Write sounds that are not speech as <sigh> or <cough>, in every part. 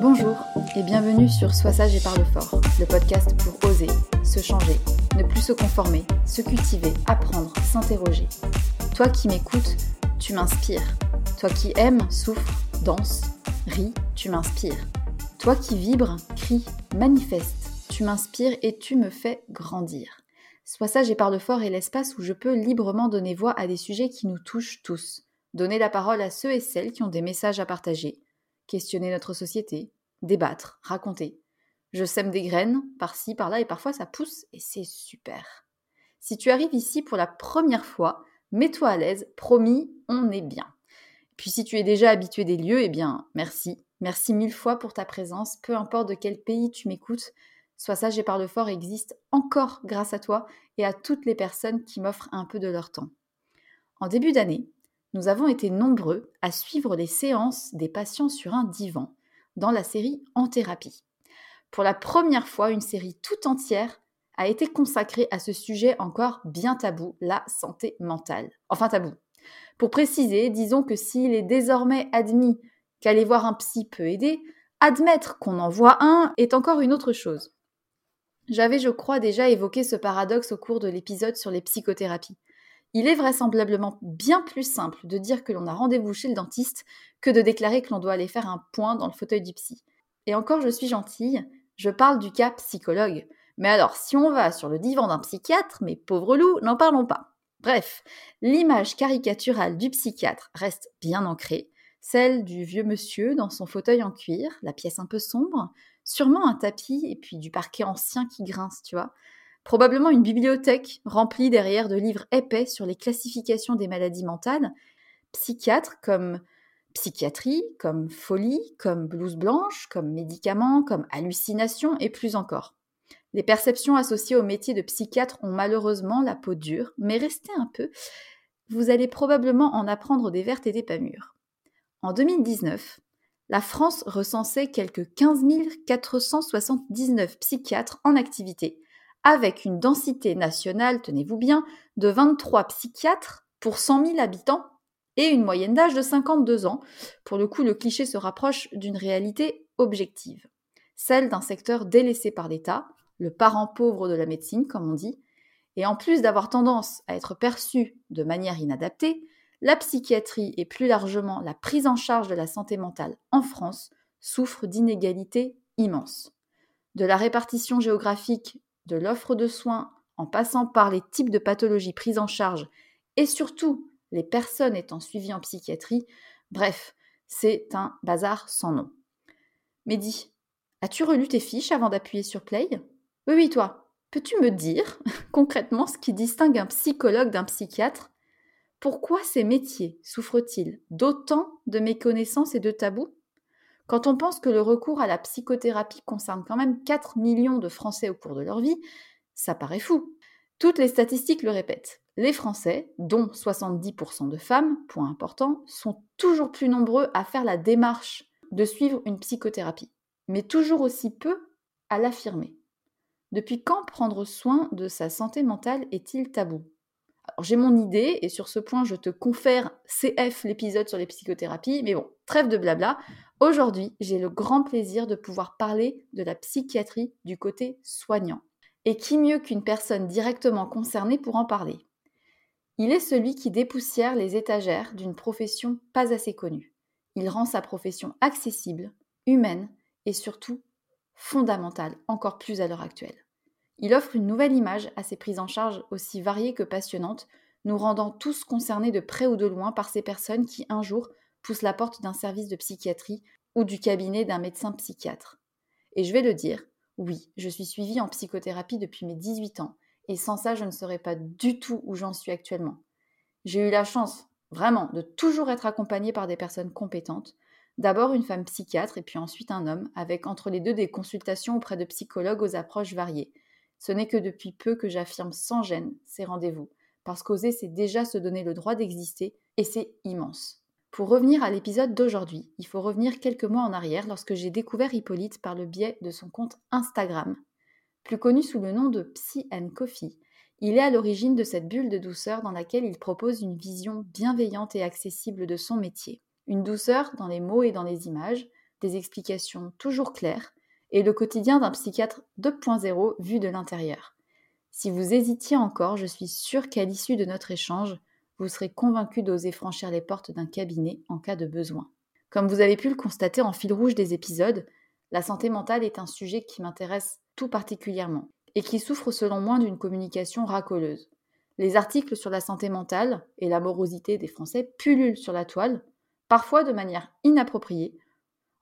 Bonjour et bienvenue sur Sois sage et parle fort, le podcast pour oser, se changer, ne plus se conformer, se cultiver, apprendre, s'interroger. Toi qui m'écoutes, tu m'inspires. Toi qui aimes, souffre, danse, ris, tu m'inspires. Toi qui vibres, crie, manifeste, tu m'inspires et tu me fais grandir. Sois sage et parle fort est l'espace où je peux librement donner voix à des sujets qui nous touchent tous. Donner la parole à ceux et celles qui ont des messages à partager questionner notre société, débattre, raconter. Je sème des graines, par-ci, par-là, et parfois ça pousse, et c'est super. Si tu arrives ici pour la première fois, mets-toi à l'aise, promis, on est bien. Puis si tu es déjà habitué des lieux, eh bien, merci. Merci mille fois pour ta présence, peu importe de quel pays tu m'écoutes. Sois sage et parle fort existe encore grâce à toi et à toutes les personnes qui m'offrent un peu de leur temps. En début d'année, nous avons été nombreux à suivre les séances des patients sur un divan dans la série En thérapie. Pour la première fois, une série tout entière a été consacrée à ce sujet encore bien tabou, la santé mentale. Enfin tabou. Pour préciser, disons que s'il est désormais admis qu'aller voir un psy peut aider, Admettre qu'on en voit un est encore une autre chose. J'avais, je crois, déjà évoqué ce paradoxe au cours de l'épisode sur les psychothérapies. Il est vraisemblablement bien plus simple de dire que l'on a rendez-vous chez le dentiste que de déclarer que l'on doit aller faire un point dans le fauteuil du psy. Et encore, je suis gentille, je parle du cas psychologue. Mais alors, si on va sur le divan d'un psychiatre, mais pauvre loup, n'en parlons pas. Bref, l'image caricaturale du psychiatre reste bien ancrée, celle du vieux monsieur dans son fauteuil en cuir, la pièce un peu sombre, sûrement un tapis et puis du parquet ancien qui grince, tu vois. Probablement une bibliothèque remplie derrière de livres épais sur les classifications des maladies mentales, psychiatres comme psychiatrie, comme folie, comme blouse blanche, comme médicaments, comme hallucination et plus encore. Les perceptions associées au métier de psychiatre ont malheureusement la peau dure, mais restez un peu, vous allez probablement en apprendre des vertes et des pas mûres. En 2019, la France recensait quelques 15 479 psychiatres en activité, avec une densité nationale, tenez-vous bien, de 23 psychiatres pour 100 000 habitants et une moyenne d'âge de 52 ans. Pour le coup, le cliché se rapproche d'une réalité objective, celle d'un secteur délaissé par l'État, le parent pauvre de la médecine, comme on dit, et en plus d'avoir tendance à être perçu de manière inadaptée, la psychiatrie et plus largement la prise en charge de la santé mentale en France souffre d'inégalités immenses. De la répartition géographique de l'offre de soins en passant par les types de pathologies prises en charge et surtout les personnes étant suivies en psychiatrie, bref, c'est un bazar sans nom. Mehdi, as-tu relu tes fiches avant d'appuyer sur Play? Oui, oui, toi. Peux-tu me dire <laughs> concrètement ce qui distingue un psychologue d'un psychiatre? Pourquoi ces métiers souffrent-ils d'autant de méconnaissances et de tabous? Quand on pense que le recours à la psychothérapie concerne quand même 4 millions de Français au cours de leur vie, ça paraît fou. Toutes les statistiques le répètent. Les Français, dont 70% de femmes, point important, sont toujours plus nombreux à faire la démarche de suivre une psychothérapie, mais toujours aussi peu à l'affirmer. Depuis quand prendre soin de sa santé mentale est-il tabou? J'ai mon idée, et sur ce point, je te confère CF l'épisode sur les psychothérapies, mais bon, trêve de blabla. Aujourd'hui, j'ai le grand plaisir de pouvoir parler de la psychiatrie du côté soignant. Et qui mieux qu'une personne directement concernée pour en parler? Il est celui qui dépoussière les étagères d'une profession pas assez connue. Il rend sa profession accessible, humaine et surtout fondamentale, encore plus à l'heure actuelle. Il offre une nouvelle image à ces prises en charge aussi variées que passionnantes, nous rendant tous concernés de près ou de loin par ces personnes qui, un jour, poussent la porte d'un service de psychiatrie ou du cabinet d'un médecin psychiatre. Et je vais le dire, oui, je suis suivie en psychothérapie depuis mes 18 ans, et sans ça, je ne serais pas du tout où j'en suis actuellement. J'ai eu la chance, vraiment, de toujours être accompagnée par des personnes compétentes, d'abord une femme psychiatre et puis ensuite un homme, avec entre les deux des consultations auprès de psychologues aux approches variées, ce n'est que depuis peu que j'affirme sans gêne ces rendez-vous, parce qu'oser, c'est déjà se donner le droit d'exister, et c'est immense. Pour revenir à l'épisode d'aujourd'hui, il faut revenir quelques mois en arrière lorsque j'ai découvert Hippolyte par le biais de son compte Instagram. Plus connu sous le nom de Psy and Coffee, il est à l'origine de cette bulle de douceur dans laquelle il propose une vision bienveillante et accessible de son métier. Une douceur dans les mots et dans les images, des explications toujours claires, et le quotidien d'un psychiatre 2.0 vu de l'intérieur. Si vous hésitiez encore, je suis sûre qu'à l'issue de notre échange, vous serez convaincu d'oser franchir les portes d'un cabinet en cas de besoin. Comme vous avez pu le constater en fil rouge des épisodes, la santé mentale est un sujet qui m'intéresse tout particulièrement et qui souffre selon moi d'une communication racoleuse. Les articles sur la santé mentale et la morosité des Français pullulent sur la toile, parfois de manière inappropriée,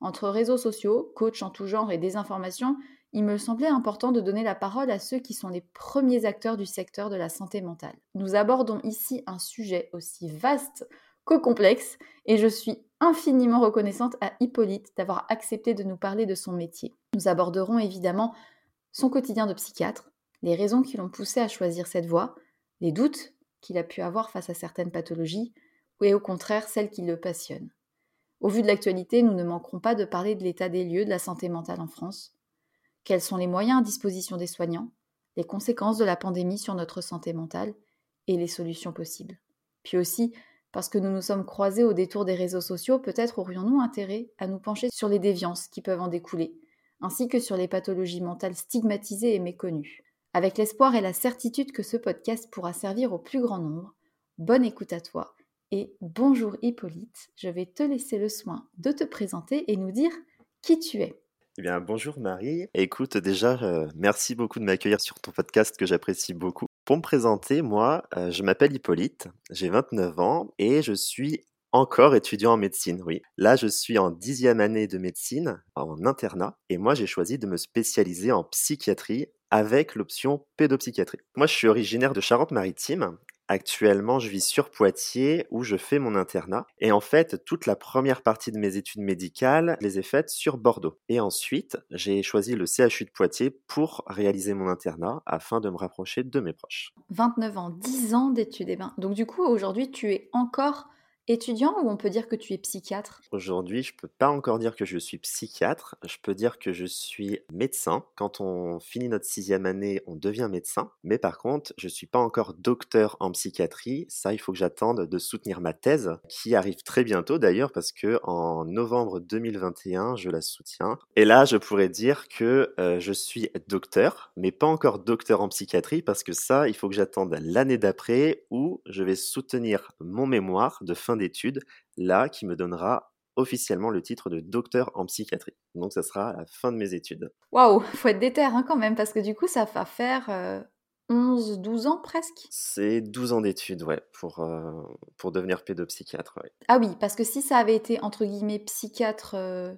entre réseaux sociaux, coachs en tout genre et désinformation, il me semblait important de donner la parole à ceux qui sont les premiers acteurs du secteur de la santé mentale. Nous abordons ici un sujet aussi vaste qu'au complexe et je suis infiniment reconnaissante à Hippolyte d'avoir accepté de nous parler de son métier. Nous aborderons évidemment son quotidien de psychiatre, les raisons qui l'ont poussé à choisir cette voie, les doutes qu'il a pu avoir face à certaines pathologies, et au contraire celles qui le passionnent. Au vu de l'actualité, nous ne manquerons pas de parler de l'état des lieux de la santé mentale en France. Quels sont les moyens à disposition des soignants, les conséquences de la pandémie sur notre santé mentale et les solutions possibles? Puis aussi, parce que nous nous sommes croisés au détour des réseaux sociaux, peut-être aurions-nous intérêt à nous pencher sur les déviances qui peuvent en découler, ainsi que sur les pathologies mentales stigmatisées et méconnues. Avec l'espoir et la certitude que ce podcast pourra servir au plus grand nombre, bonne écoute à toi et bonjour Hippolyte, je vais te laisser le soin de te présenter et nous dire qui tu es. Eh bien, bonjour Marie. Écoute, déjà, euh, merci beaucoup de m'accueillir sur ton podcast que j'apprécie beaucoup. Pour me présenter, moi, euh, je m'appelle Hippolyte, j'ai 29 ans et je suis encore étudiant en médecine, oui. Là, je suis en dixième année de médecine, en internat, et moi, j'ai choisi de me spécialiser en psychiatrie avec l'option pédopsychiatrie. Moi, je suis originaire de Charente-Maritime Actuellement, je vis sur Poitiers où je fais mon internat. Et en fait, toute la première partie de mes études médicales, les ai faites sur Bordeaux. Et ensuite, j'ai choisi le CHU de Poitiers pour réaliser mon internat afin de me rapprocher de mes proches. 29 ans, 10 ans d'études. Eh ben, donc du coup, aujourd'hui, tu es encore étudiant ou on peut dire que tu es psychiatre? Aujourd'hui, je peux pas encore dire que je suis psychiatre. Je peux dire que je suis médecin. Quand on finit notre sixième année, on devient médecin. Mais par contre, je suis pas encore docteur en psychiatrie. Ça, il faut que j'attende de soutenir ma thèse, qui arrive très bientôt d'ailleurs, parce que en novembre 2021, je la soutiens. Et là, je pourrais dire que euh, je suis docteur, mais pas encore docteur en psychiatrie, parce que ça, il faut que j'attende l'année d'après où je vais soutenir mon mémoire de fin d'études, là, qui me donnera officiellement le titre de docteur en psychiatrie. Donc ça sera à la fin de mes études. Waouh, faut être déter hein, quand même, parce que du coup, ça va faire 11, euh, 12 ans presque C'est 12 ans d'études, ouais, pour, euh, pour devenir pédopsychiatre. Ah oui, parce que si ça avait été, entre guillemets, psychiatre euh,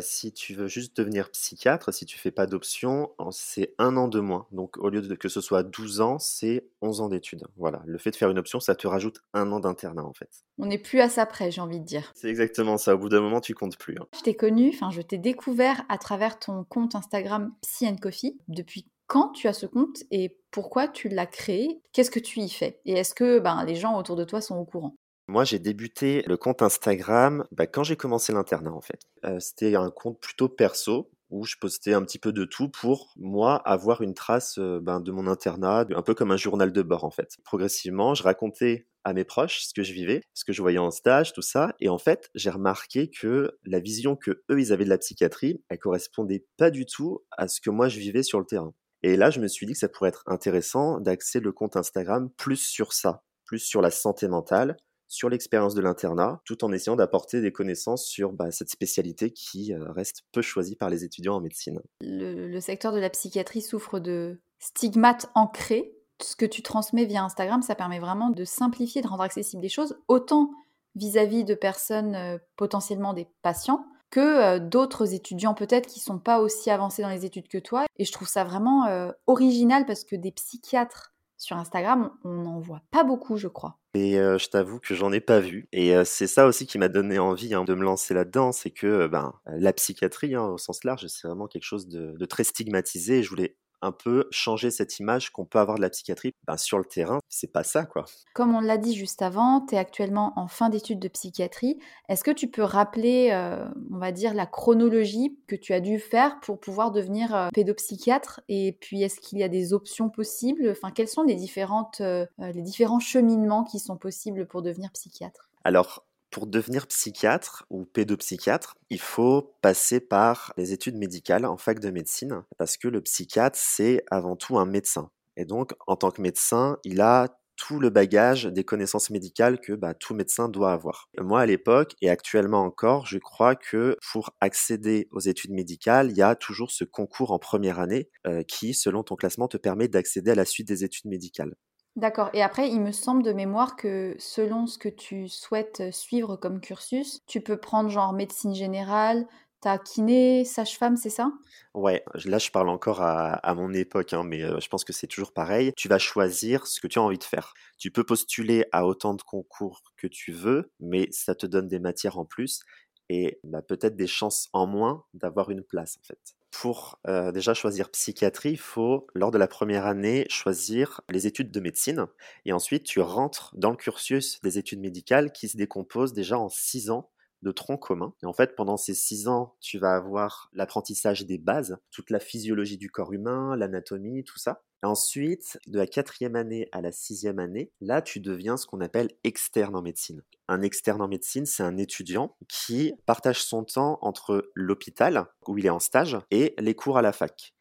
si tu veux juste devenir psychiatre, si tu fais pas d'option, c'est un an de moins. Donc au lieu de que ce soit 12 ans, c'est 11 ans d'études. Voilà, le fait de faire une option, ça te rajoute un an d'internat en fait. On n'est plus à ça près, j'ai envie de dire. C'est exactement ça, au bout d'un moment, tu comptes plus. Hein. Je t'ai connu, enfin je t'ai découvert à travers ton compte Instagram Psy Coffee. Depuis quand tu as ce compte et pourquoi tu l'as créé? Qu'est-ce que tu y fais? Et est-ce que ben, les gens autour de toi sont au courant? Moi, j'ai débuté le compte Instagram bah, quand j'ai commencé l'internat, en fait. Euh, c'était un compte plutôt perso où je postais un petit peu de tout pour moi avoir une trace euh, ben, de mon internat, un peu comme un journal de bord en fait. Progressivement, je racontais à mes proches ce que je vivais, ce que je voyais en stage, tout ça, et en fait, j'ai remarqué que la vision que eux ils avaient de la psychiatrie, elle correspondait pas du tout à ce que moi je vivais sur le terrain. Et là, je me suis dit que ça pourrait être intéressant d'axer le compte Instagram plus sur ça, plus sur la santé mentale, sur l'expérience de l'internat, tout en essayant d'apporter des connaissances sur bah, cette spécialité qui euh, reste peu choisie par les étudiants en médecine. Le, secteur de la psychiatrie souffre de stigmates ancrés. Ce que tu transmets via Instagram, ça permet vraiment de simplifier, de rendre accessibles les choses, autant vis-à-vis de personnes euh, potentiellement des patients, que euh, d'autres étudiants peut-être qui sont pas aussi avancés dans les études que toi. Et je trouve ça vraiment original parce que des psychiatres sur Instagram, on n'en voit pas beaucoup, je crois. Et je t'avoue que j'en ai pas vu. Et c'est ça aussi qui m'a donné envie hein, de me lancer là-dedans, c'est que ben, la psychiatrie, hein, au sens large, c'est vraiment quelque chose de, de très stigmatisé. Je voulais un peu changer cette image qu'on peut avoir de la psychiatrie ben, sur le terrain. C'est pas ça, quoi. Comme on l'a dit juste avant, tu es actuellement en fin d'études de psychiatrie. Est-ce que tu peux rappeler, euh, on va dire, la chronologie que tu as dû faire pour pouvoir devenir euh, pédopsychiatre? Et puis, est-ce qu'il y a des options possibles? Enfin, quels sont les, différentes, euh, les différents cheminements qui sont possibles pour devenir psychiatre? Alors, pour devenir psychiatre ou pédopsychiatre, il faut passer par les études médicales en fac de médecine, parce que le psychiatre, c'est avant tout un médecin. Et donc, en tant que médecin, il a tout le bagage des connaissances médicales que bah, tout médecin doit avoir. Moi, à l'époque, et actuellement encore, je crois que pour accéder aux études médicales, il y a toujours ce concours en première année euh, qui, selon ton classement, te permet d'accéder à la suite des études médicales. D'accord. Et après, il me semble de mémoire que selon ce que tu souhaites suivre comme cursus, tu peux prendre genre médecine générale, ta kiné, sage-femme, c'est ça? Ouais, là je parle encore à, mon époque, hein, mais je pense que c'est toujours pareil. Tu vas choisir ce que tu as envie de faire. Tu peux postuler à autant de concours que tu veux, mais ça te donne des matières en plus et bah, peut-être des chances en moins d'avoir une place en fait. Pour euh, déjà choisir psychiatrie, il faut, lors de la première année, choisir les études de médecine. Et ensuite, tu rentres dans le cursus des études médicales qui se décompose déjà en six ans de tronc commun. Et en fait, pendant ces six ans, tu vas avoir l'apprentissage des bases, toute la physiologie du corps humain, l'anatomie, tout ça. Ensuite, de la quatrième année à la sixième année, là, tu deviens ce qu'on appelle externe en médecine. Un externe en médecine, c'est un étudiant qui partage son temps entre l'hôpital, où il est en stage, et les cours à la fac.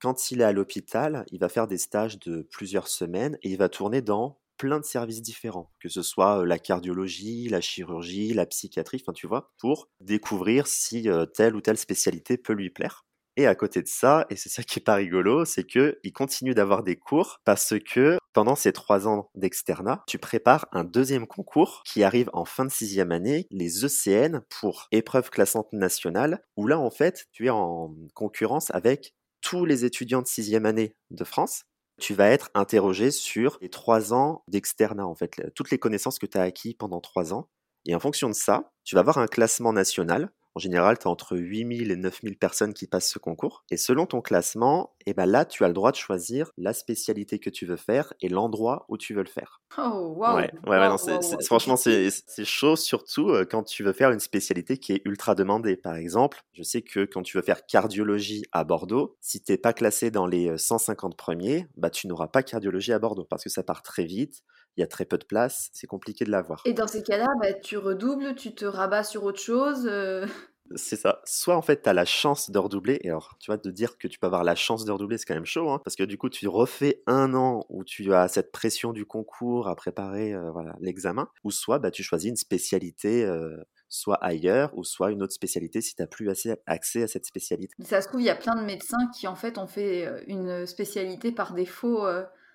Quand il est à l'hôpital, il va faire des stages de plusieurs semaines et il va tourner dans plein de services différents, que ce soit la cardiologie, la chirurgie, la psychiatrie, enfin tu vois, pour découvrir si telle ou telle spécialité peut lui plaire. Et à côté de ça, et c'est ça qui est pas rigolo, c'est que il continue d'avoir des cours parce que pendant ces trois ans d'externat, tu prépares un deuxième concours qui arrive en fin de sixième année, les ECN pour épreuve classante nationale, où là en fait tu es en concurrence avec tous les étudiants de sixième année de France. Tu vas être interrogé sur les trois ans d'externat en fait, toutes les connaissances que tu as acquis pendant trois ans. Et en fonction de ça, tu vas avoir un classement national en général, tu as entre 8000 et 9000 personnes qui passent ce concours. Et selon ton classement, et eh ben là, tu as le droit de choisir la spécialité que tu veux faire et l'endroit où tu veux le faire. Oh, wow! Ouais, ouais, franchement, c'est chaud, surtout euh, quand tu veux faire une spécialité qui est ultra demandée. Par exemple, je sais que quand tu veux faire cardiologie à Bordeaux, si tu n'es pas classé dans les 150 euh, premiers, bah, tu n'auras pas cardiologie à Bordeaux parce que ça part très vite il y a très peu de place, c'est compliqué de l'avoir. Et dans ces cas-là, bah, tu redoubles, tu te rabats sur autre chose euh. <laughs> C'est ça. Soit en fait, tu as la chance de redoubler, et alors, tu vois, de dire que tu peux avoir la chance de redoubler, c'est quand même chaud, hein, parce que du coup, tu refais un an où tu as cette pression du concours à préparer euh, voilà l'examen, ou soit bah, tu choisis une spécialité. Euh, soit ailleurs ou soit une autre spécialité si tu n'as plus assez accès à cette spécialité. Ça se trouve, il y a plein de médecins qui en fait ont fait une spécialité par défaut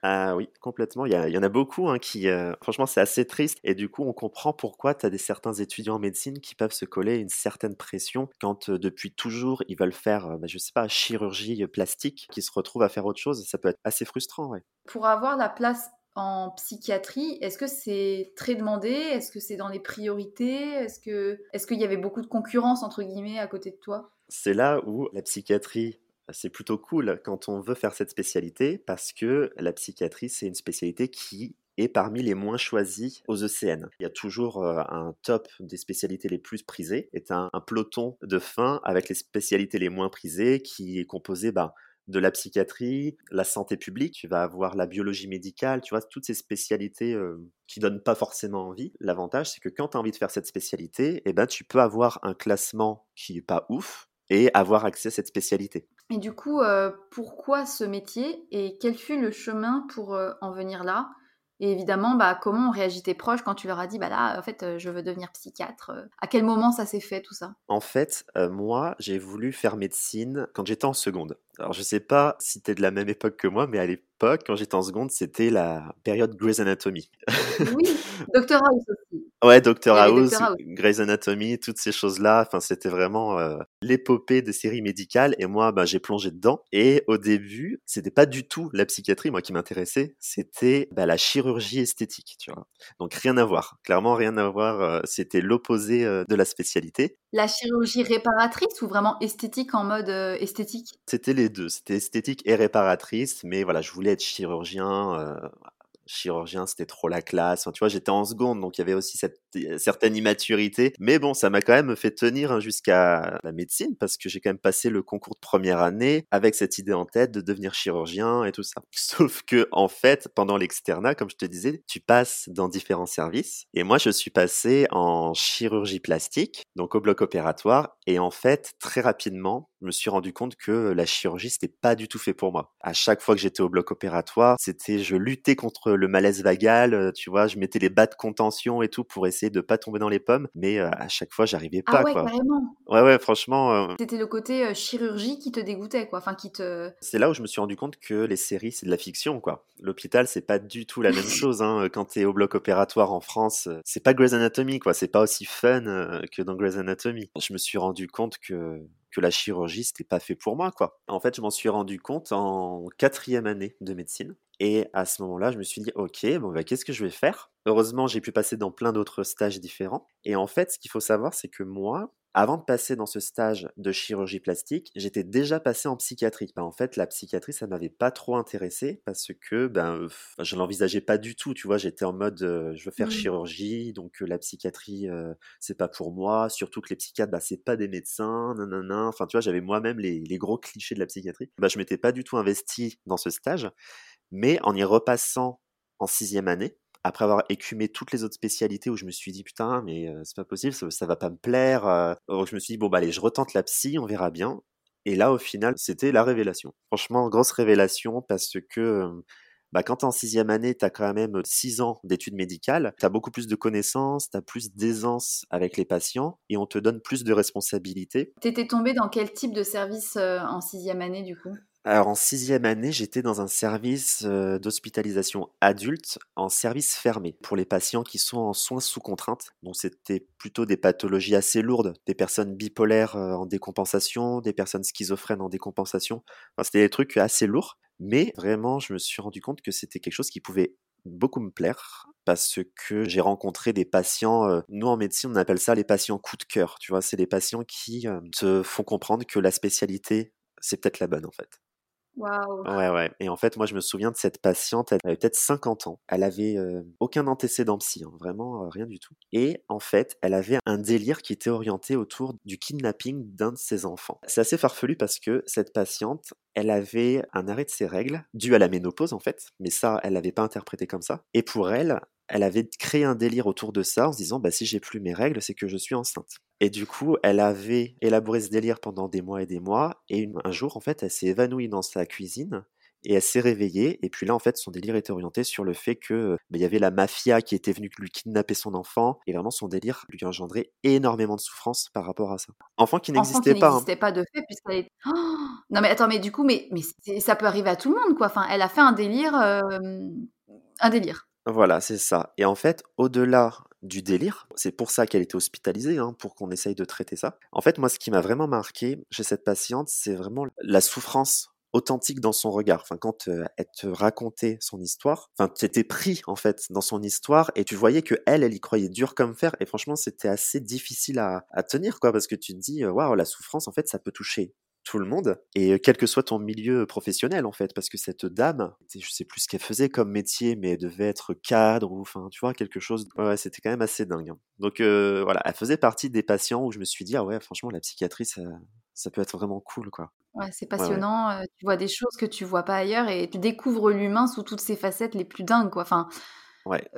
ah oui, complètement. Il y, en a beaucoup hein, qui, euh, franchement, c'est assez triste. Et du coup, on comprend pourquoi tu as des certains étudiants en médecine qui peuvent se coller une certaine pression quand euh, depuis toujours ils veulent faire, euh, bah, je sais pas, chirurgie plastique, qui se retrouvent à faire autre chose. Ça peut être assez frustrant, ouais. Pour avoir la place en psychiatrie, est-ce que c'est très demandé? Est-ce que c'est dans les priorités? Est-ce que est-ce qu'il y avait beaucoup de concurrence entre guillemets à côté de toi? C'est là où la psychiatrie c'est plutôt cool quand on veut faire cette spécialité parce que la psychiatrie, c'est une spécialité qui est parmi les moins choisies aux ECN. Il y a toujours euh, un top des spécialités les plus prisées, est un, peloton de fin avec les spécialités les moins prisées qui est composé bah, de la psychiatrie, la santé publique, tu vas avoir la biologie médicale, tu vois, toutes ces spécialités euh, qui donnent pas forcément envie. L'avantage, c'est que quand tu as envie de faire cette spécialité, eh ben, tu peux avoir un classement qui est pas ouf et avoir accès à cette spécialité. Et du coup, euh, pourquoi ce métier et quel fut le chemin pour euh, en venir là? Et évidemment, bah, comment ont réagi tes proches quand tu leur as dit, bah là, en fait, euh, je veux devenir psychiatre? À quel moment ça s'est fait tout ça? En fait, moi, j'ai voulu faire médecine quand j'étais en seconde. Alors, je sais pas si tu es de la même époque que moi, mais à l'époque, quand j'étais en seconde, c'était la période Grey's Anatomy. Oui, Doctor House aussi. Ouais, Doctor House, Grey's Anatomy, toutes ces choses-là. Enfin, c'était vraiment euh, l'épopée des séries médicales. Et moi, ben, j'ai plongé dedans. Et au début, c'était pas du tout la psychiatrie, moi, qui m'intéressait. C'était bah, la chirurgie esthétique, tu vois. Donc rien à voir. Clairement, rien à voir. Euh, c'était l'opposé euh, de la spécialité. La chirurgie réparatrice ou vraiment esthétique en mode esthétique? C'était les deux. C'était esthétique et réparatrice. Mais voilà, je voulais être chirurgien chirurgien, c'était trop la classe. tu vois, j'étais en seconde, donc il y avait aussi cette euh, certaine immaturité. Mais bon, ça m'a quand même fait tenir hein, jusqu'à la médecine parce que j'ai quand même passé le concours de première année avec cette idée en tête de devenir chirurgien et tout ça. <laughs> Sauf que, en fait, pendant l'externat, comme je te disais, tu passes dans différents services. Et moi, je suis passé en chirurgie plastique, donc au bloc opératoire. Et en fait, très rapidement, je me suis rendu compte que la chirurgie, c'était pas du tout fait pour moi. À chaque fois que j'étais au bloc opératoire, c'était, je luttais contre le malaise vagal, euh, tu vois, je mettais les bas de contention et tout pour essayer de pas tomber dans les pommes, mais euh, à chaque fois, j'arrivais ah pas, ah ouais, quoi. Carrément. Ouais, ouais, franchement. Euh c'était le côté chirurgie qui te dégoûtait, quoi. Enfin, qui te. C'est là où je me suis rendu compte que les séries, c'est de la fiction, quoi. L'hôpital, c'est pas du tout la même <laughs> chose, hein. Quand t'es au bloc opératoire en France, c'est pas Grey's Anatomy, quoi. C'est pas aussi fun que dans Grey's Anatomy. Je me suis rendu compte que que la chirurgie, c'était pas fait pour moi, quoi. En fait, je m'en suis rendu compte en quatrième année de médecine. Et à ce moment-là, je me suis dit, ok, bon, bah, qu'est-ce que je vais faire? Heureusement, j'ai pu passer dans plein d'autres stages différents. Et en fait, ce qu'il faut savoir, c'est que moi, avant de passer dans ce stage de chirurgie plastique, j'étais déjà passé en psychiatrie. Ben, en fait, la psychiatrie, ça m'avait pas trop intéressé parce que ben, je l'envisageais pas du tout. Tu vois, j'étais en mode, je veux faire mmh. chirurgie, donc la psychiatrie, c'est pas pour moi. Surtout que les psychiatres, ben, c'est pas des médecins, nanana. Enfin, tu vois, j'avais moi-même les, les, gros clichés de la psychiatrie. Ben, je m'étais pas du tout investi dans ce stage, mais en y repassant en sixième année, après avoir écumé toutes les autres spécialités où je me suis dit putain mais c'est pas possible ça, va pas me plaire je me suis dit bon bah allez je retente la psy on verra bien. Et là au final c'était la révélation. Franchement grosse révélation parce que bah, quand tu es en sixième année, tu as quand même six ans d'études médicales, tu as beaucoup plus de connaissances, tu as plus d'aisance avec les patients et on te donne plus de responsabilités. Tu étais tombé dans quel type de service en sixième année du coup? Alors en sixième année, j'étais dans un service d'hospitalisation adulte en service fermé pour les patients qui sont en soins sous contrainte. Donc c'était plutôt des pathologies assez lourdes, des personnes bipolaires en décompensation, des personnes schizophrènes en décompensation. C'était des trucs assez lourds, mais vraiment je me suis rendu compte que c'était quelque chose qui pouvait beaucoup me plaire parce que j'ai rencontré des patients, nous en médecine on appelle ça les patients coup de cœur, tu vois, c'est des patients qui te font comprendre que la spécialité c'est peut-être la bonne en fait. Ouais, ouais. Et en fait, moi, je me souviens de cette patiente, elle avait peut-être 50 ans. Elle avait aucun antécédent psy, hein, vraiment rien du tout. Et en fait, elle avait un délire qui était orienté autour du kidnapping d'un de ses enfants. C'est assez farfelu parce que cette patiente, elle avait un arrêt de ses règles dû à la ménopause en fait, mais ça, elle l'avait pas interprété comme ça. Et pour elle, elle avait créé un délire autour de ça en se disant bah si j'ai plus mes règles, c'est que je suis enceinte. Et du coup, elle avait élaboré ce délire pendant des mois et des mois et un jour en fait, elle s'est évanouie dans sa cuisine et elle s'est réveillée et puis là en fait son délire était orienté sur le fait que bah, il y avait la mafia qui était venue lui kidnapper son enfant et vraiment son délire lui engendrait énormément de souffrance par rapport à ça. Enfant qui n'existait pas. Hein. n'existait pas de fait puisqu'elle est... Oh non mais attends mais du coup mais mais ça peut arriver à tout le monde quoi. Enfin elle a fait un délire un délire. Voilà, c'est ça. Et en fait, au-delà du délire, c'est pour ça qu'elle était hospitalisée, hein, pour qu'on essaye de traiter ça. En fait, moi, ce qui m'a vraiment marqué chez cette patiente, c'est vraiment la souffrance authentique dans son regard. Enfin, quand euh, elle te racontait son histoire, enfin, tu étais pris en fait dans son histoire et tu voyais que elle, elle y croyait dur comme fer. Et franchement, c'était assez difficile à, à, tenir, quoi, parce que tu te dis, waouh, la souffrance, en fait, ça peut toucher tout le monde et quel que soit ton milieu professionnel en fait parce que cette dame je sais plus ce qu'elle faisait comme métier mais elle devait être cadre ou enfin tu vois quelque chose ouais c'était quand même assez dingue hein. donc voilà elle faisait partie des patients où je me suis dit ah ouais franchement la psychiatrie ça, ça peut être vraiment cool quoi. Ouais c'est passionnant tu vois des choses que tu vois pas ailleurs et tu découvres l'humain sous toutes ses facettes les plus dingues quoi. Enfin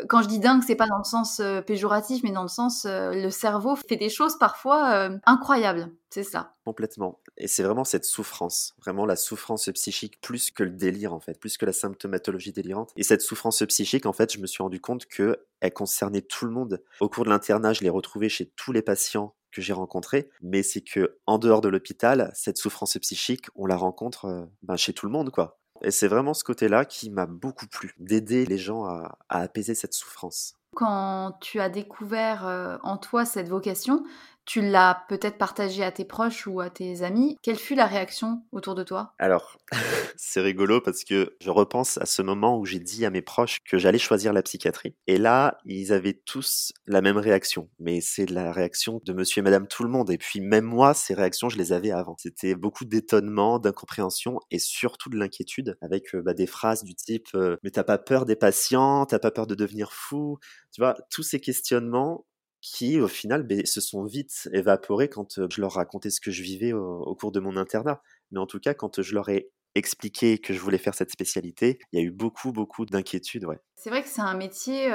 quand je dis dingue, c'est pas dans le sens péjoratif, mais dans le sens le cerveau fait des choses parfois incroyables. C'est ça. Complètement. Et c'est vraiment cette souffrance, vraiment la souffrance psychique plus que le délire en fait, plus que la symptomatologie délirante. Et cette souffrance psychique, en fait, je me suis rendu compte que elle concernait tout le monde. Au cours de l'internat, je l'ai retrouvée chez tous les patients que j'ai rencontrés, mais c'est que en dehors de l'hôpital, cette souffrance psychique, on la rencontre ben, chez tout le monde, quoi. Et c'est vraiment ce côté-là qui m'a beaucoup plu, d'aider les gens à, apaiser cette souffrance. Quand tu as découvert euh, en toi cette vocation, tu l'as peut-être partagé à tes proches ou à tes amis. Quelle fut la réaction autour de toi? Alors, <laughs> c'est rigolo parce que je repense à ce moment où j'ai dit à mes proches que j'allais choisir la psychiatrie. Et là, ils avaient tous la même réaction. Mais c'est la réaction de monsieur et madame tout le monde. Et puis même moi, ces réactions, je les avais avant. C'était beaucoup d'étonnement, d'incompréhension et surtout de l'inquiétude avec euh, bah, des phrases du type euh, Mais t'as pas peur des patients? T'as pas peur de devenir fou ?» Tu vois, tous ces questionnements qui au final se sont vite évaporés quand je leur racontais ce que je vivais au, cours de mon internat. Mais en tout cas, quand je leur ai expliqué que je voulais faire cette spécialité, il y a eu beaucoup, beaucoup d'inquiétudes. Ouais. C'est vrai que c'est un métier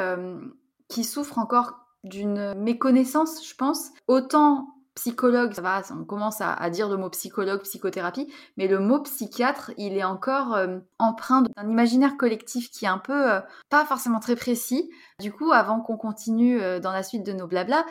qui souffre encore d'une méconnaissance, je pense. Autant psychologue, ça va, on commence à, dire le mot psychologue, psychothérapie, mais le mot psychiatre, il est encore euh, empreint d'un imaginaire collectif qui est un peu euh, pas forcément très précis. Du coup, avant qu'on continue euh, dans la suite de nos blabla,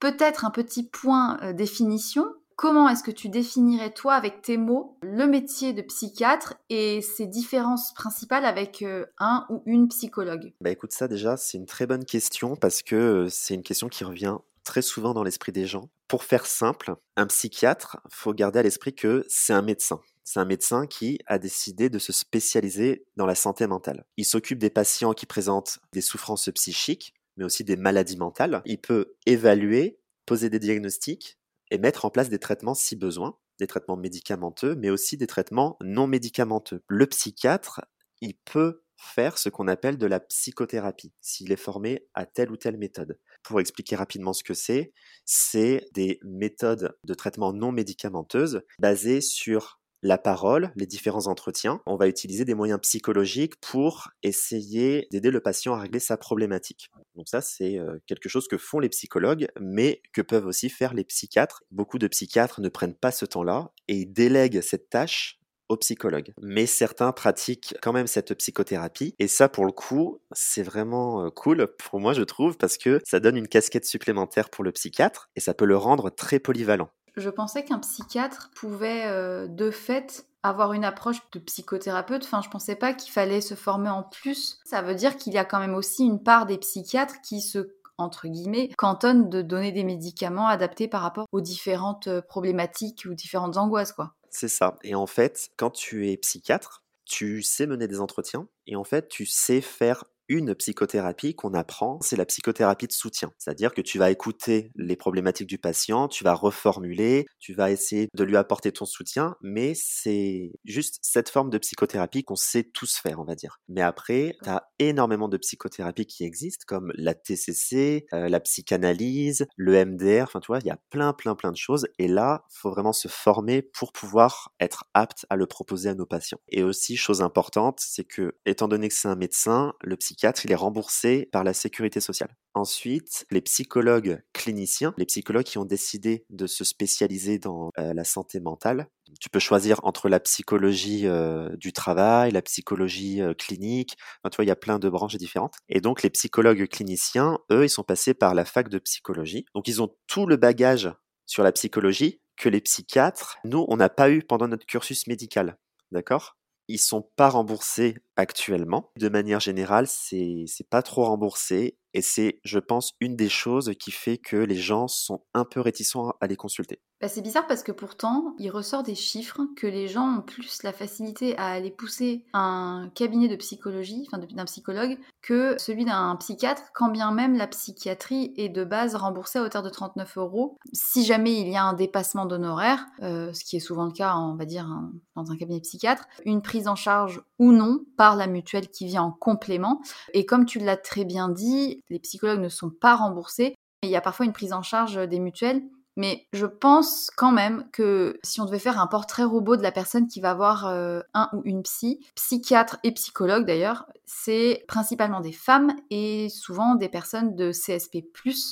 peut-être un petit point définition. Comment est-ce que tu définirais, toi, avec tes mots, le métier de psychiatre et ses différences principales avec un ou une psychologue? Bah écoute, ça déjà, c'est une très bonne question parce que c'est une question qui revient très souvent dans l'esprit des gens. Pour faire simple, un psychiatre, faut garder à l'esprit que c'est un médecin. C'est un médecin qui a décidé de se spécialiser dans la santé mentale. Il s'occupe des patients qui présentent des souffrances psychiques, mais aussi des maladies mentales. Il peut évaluer, poser des diagnostics, et mettre en place des traitements si besoin, des traitements médicamenteux, mais aussi des traitements non médicamenteux. Le psychiatre, il peut faire ce qu'on appelle de la psychothérapie, s'il est formé à telle ou telle méthode. Pour expliquer rapidement ce que c'est, c'est des méthodes de traitement non médicamenteuses basées sur la parole, les différents entretiens. On va utiliser des moyens psychologiques pour essayer d'aider le patient à régler sa problématique. Donc ça, c'est euh, quelque chose que font les psychologues, mais que peuvent aussi faire les psychiatres. Beaucoup de psychiatres ne prennent pas ce temps-là et ils délèguent cette tâche aux psychologues. Mais certains pratiquent quand même cette psychothérapie. Et ça, pour le coup, c'est vraiment euh, cool pour moi, je trouve, parce que ça donne une casquette supplémentaire pour le psychiatre et ça peut le rendre très polyvalent. Je pensais qu'un psychiatre pouvait euh, de fait avoir une approche de psychothérapeute. Enfin, je pensais pas qu'il fallait se former en plus. Ça veut dire qu'il y a quand même aussi une part des psychiatres qui se entre guillemets, cantonnent de donner des médicaments adaptés par rapport aux différentes euh, problématiques ou différentes angoisses, quoi. C'est ça. Et en fait, quand tu es psychiatre, tu sais mener des entretiens et en fait, tu sais faire une psychothérapie qu'on apprend, c'est la psychothérapie de soutien. C'est-à-dire que tu vas écouter les problématiques du patient, tu vas reformuler, tu vas essayer de lui apporter ton soutien, mais c'est juste cette forme de psychothérapie qu'on sait tous faire, on va dire. Mais après, tu as énormément de psychothérapies qui existent, comme la TCC, euh, la psychanalyse, le MDR, enfin tu vois, il y a plein, plein, plein de choses. Et là, faut vraiment se former pour pouvoir être apte à le proposer à nos patients. Et aussi, chose importante, c'est que, étant donné que c'est un médecin, le psychiatre il est remboursé par la sécurité sociale. Ensuite, les psychologues cliniciens, les psychologues qui ont décidé de se spécialiser dans euh, la santé mentale, tu peux choisir entre la psychologie euh, du travail, la psychologie euh, clinique. tu vois, il y a plein de branches différentes. Et donc, les psychologues cliniciens, eux, ils sont passés par la fac de psychologie. Donc, ils ont tout le bagage sur la psychologie que les psychiatres, nous, on n'a pas eu pendant notre cursus médical. D'accord? Ils sont pas remboursés actuellement. De manière générale, c'est pas trop remboursé et c'est, je pense, une des choses qui fait que les gens sont un peu réticents à les consulter. Bah, c'est bizarre parce que pourtant, il ressort des chiffres que les gens ont plus la facilité à aller pousser un cabinet de psychologie, enfin d'un psychologue, que celui d'un psychiatre, quand bien même la psychiatrie est de base remboursée à hauteur de 39 euros. Si jamais il y a un dépassement d'honoraires, euh, ce qui est souvent le cas, on va dire, dans un cabinet psychiatre, une prise en charge ou non par la mutuelle qui vient en complément. Et comme tu l'as très bien dit, les psychologues ne sont pas remboursés. Il y a parfois une prise en charge des mutuelles mais je pense quand même que si on devait faire un portrait robot de la personne qui va voir euh, un ou une psy, psychiatre et psychologue d'ailleurs, c'est principalement des femmes et souvent des personnes de CSP+,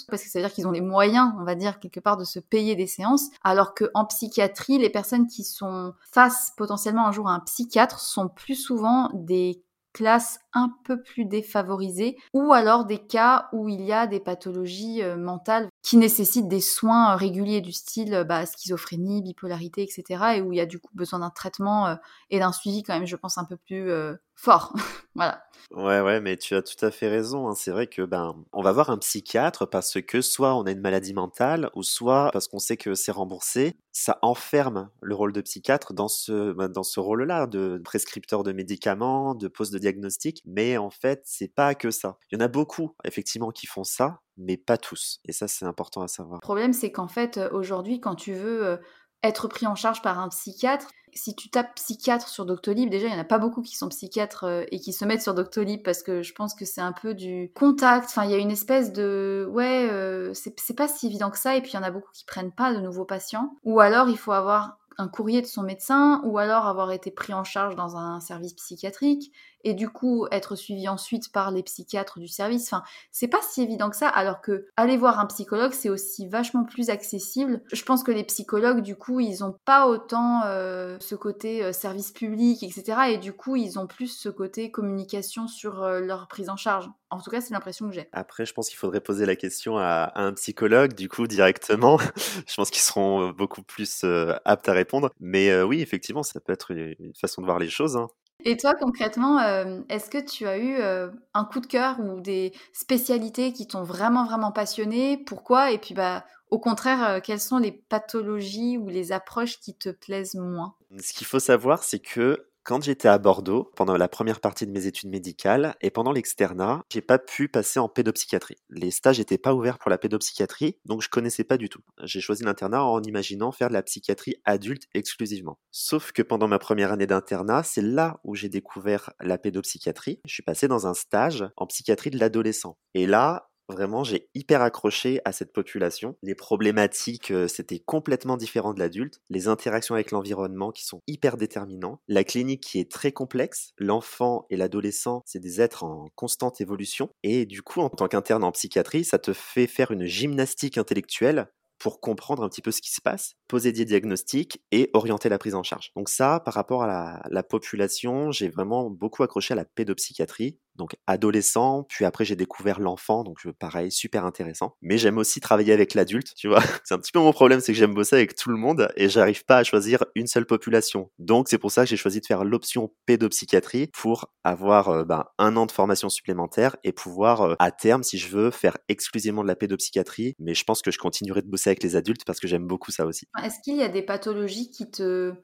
parce que ça veut dire qu'ils ont les moyens, on va dire, quelque part de se payer des séances, alors qu'en psychiatrie, les personnes qui sont face potentiellement un jour à un psychiatre sont plus souvent des classes un peu plus défavorisées ou alors des cas où il y a des pathologies euh, mentales qui nécessitent des soins euh, réguliers du style euh, bah, schizophrénie, bipolarité, etc. et où il y a du coup besoin d'un traitement et d'un suivi quand même, je pense, un peu plus fort. <laughs> voilà. Ouais, ouais, mais tu as tout à fait raison. Hein. C'est vrai que ben, on va voir un psychiatre parce que soit on a une maladie mentale, ou soit parce qu'on sait que c'est remboursé. Ça enferme le rôle de psychiatre dans ce, ben, dans ce rôle-là, de prescripteur de médicaments, de poste de diagnostic. Mais en fait, c'est pas que ça. Il y en a beaucoup, effectivement, qui font ça, mais pas tous. Et ça, c'est important à savoir. Le problème, c'est qu'en fait, aujourd'hui, quand tu veux être pris en charge par un psychiatre. Si tu tapes psychiatre sur Doctolib, déjà, il n'y en a pas beaucoup qui sont psychiatres euh, et qui se mettent sur Doctolib parce que je pense que c'est un peu du contact. Enfin, il y a une espèce de. Ouais, euh, c'est pas si évident que ça. Et puis, il y en a beaucoup qui prennent pas de nouveaux patients. Ou alors, il faut avoir un courrier de son médecin ou alors avoir été pris en charge dans un service psychiatrique et du coup être suivi ensuite par les psychiatres du service. Enfin, c'est pas si évident que ça, alors que aller voir un psychologue, c'est aussi vachement plus accessible. Je pense que les psychologues, du coup, ils ont pas autant euh, ce côté euh, service public, etc. Et du coup, ils ont plus ce côté communication sur euh, leur prise en charge. En tout cas, c'est l'impression que j'ai. Après, je pense qu'il faudrait poser la question à, un psychologue, du coup, directement. <laughs> je pense qu'ils seront beaucoup plus aptes à répondre. Mais oui, effectivement, ça peut être une, façon de voir les choses. Hein. Et toi, concrètement, euh, est-ce que tu as eu euh, un coup de cœur ou des spécialités qui t'ont vraiment, vraiment passionné? Pourquoi? Et puis, bah, au contraire, euh, quelles sont les pathologies ou les approches qui te plaisent moins? Ce qu'il faut savoir, c'est que quand j'étais à Bordeaux, pendant la première partie de mes études médicales et pendant l'externat, j'ai pas pu passer en pédopsychiatrie. Les stages n'étaient pas ouverts pour la pédopsychiatrie, donc je connaissais pas du tout. J'ai choisi l'internat en imaginant faire de la psychiatrie adulte exclusivement. Sauf que pendant ma première année d'internat, c'est là où j'ai découvert la pédopsychiatrie. Je suis passé dans un stage en psychiatrie de l'adolescent. Et là, Vraiment, j'ai hyper accroché à cette population. Les problématiques, euh, c'était complètement différent de l'adulte. Les interactions avec l'environnement qui sont hyper déterminants. La clinique qui est très complexe. L'enfant et l'adolescent, c'est des êtres en constante évolution. Et du coup, en tant qu'interne en psychiatrie, ça te fait faire une gymnastique intellectuelle pour comprendre un petit peu ce qui se passe, poser des diagnostics et orienter la prise en charge. Donc ça, par rapport à la, la population, j'ai vraiment beaucoup accroché à la pédopsychiatrie donc adolescent, puis après j'ai découvert l'enfant, donc pareil, super intéressant. Mais j'aime aussi travailler avec l'adulte, tu vois. <laughs> C'est un petit peu mon problème, c'est que j'aime bosser avec tout le monde et j'arrive pas à choisir une seule population. Donc c'est pour ça que j'ai choisi de faire l'option pédopsychiatrie pour avoir euh, ben, un an de formation supplémentaire et pouvoir euh, à terme, si je veux, faire exclusivement de la pédopsychiatrie. Mais je pense que je continuerai de bosser avec les adultes parce que j'aime beaucoup ça aussi. Est-ce qu'il y a des pathologies qui te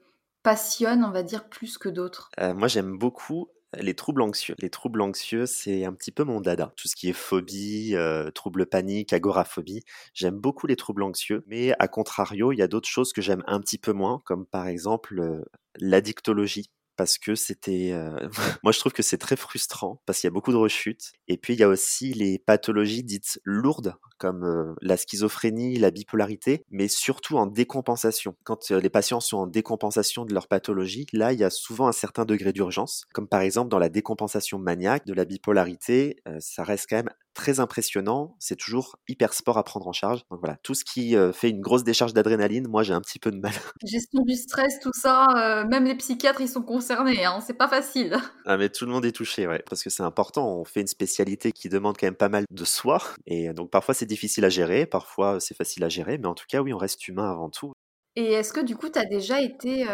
passionnent, on va dire, plus que d'autres? Euh, Moi j'aime beaucoup les troubles anxieux. Les troubles anxieux, c'est un petit peu mon dada. Tout ce qui est phobie, euh, troubles paniques, agoraphobie. J'aime beaucoup les troubles anxieux, mais à contrario, il y a d'autres choses que j'aime un petit peu moins, comme par exemple euh, l'addictologie parce que c'était euh, <laughs> moi je trouve que c'est très frustrant parce qu'il y a beaucoup de rechutes et puis il y a aussi les pathologies dites lourdes comme euh, la schizophrénie, la bipolarité mais surtout en décompensation. Quand euh, les patients sont en décompensation de leur pathologie, là il y a souvent un certain degré d'urgence comme par exemple dans la décompensation maniaque de la bipolarité, ça reste quand même très impressionnant, c'est toujours hyper sport à prendre en charge. Donc voilà, tout ce qui fait une grosse décharge d'adrénaline, moi j'ai un petit peu de mal. <laughs> Gestion du stress, tout ça, même les psychiatres ils sont concernés, hein, c'est pas facile. <laughs> Ah mais tout le monde est touché, ouais, parce que c'est important. On fait une spécialité qui demande quand même pas mal de soi, et donc parfois c'est difficile à gérer, parfois c'est facile à gérer, mais en tout cas oui, on reste humain avant tout. Et est-ce que du coup tu as déjà été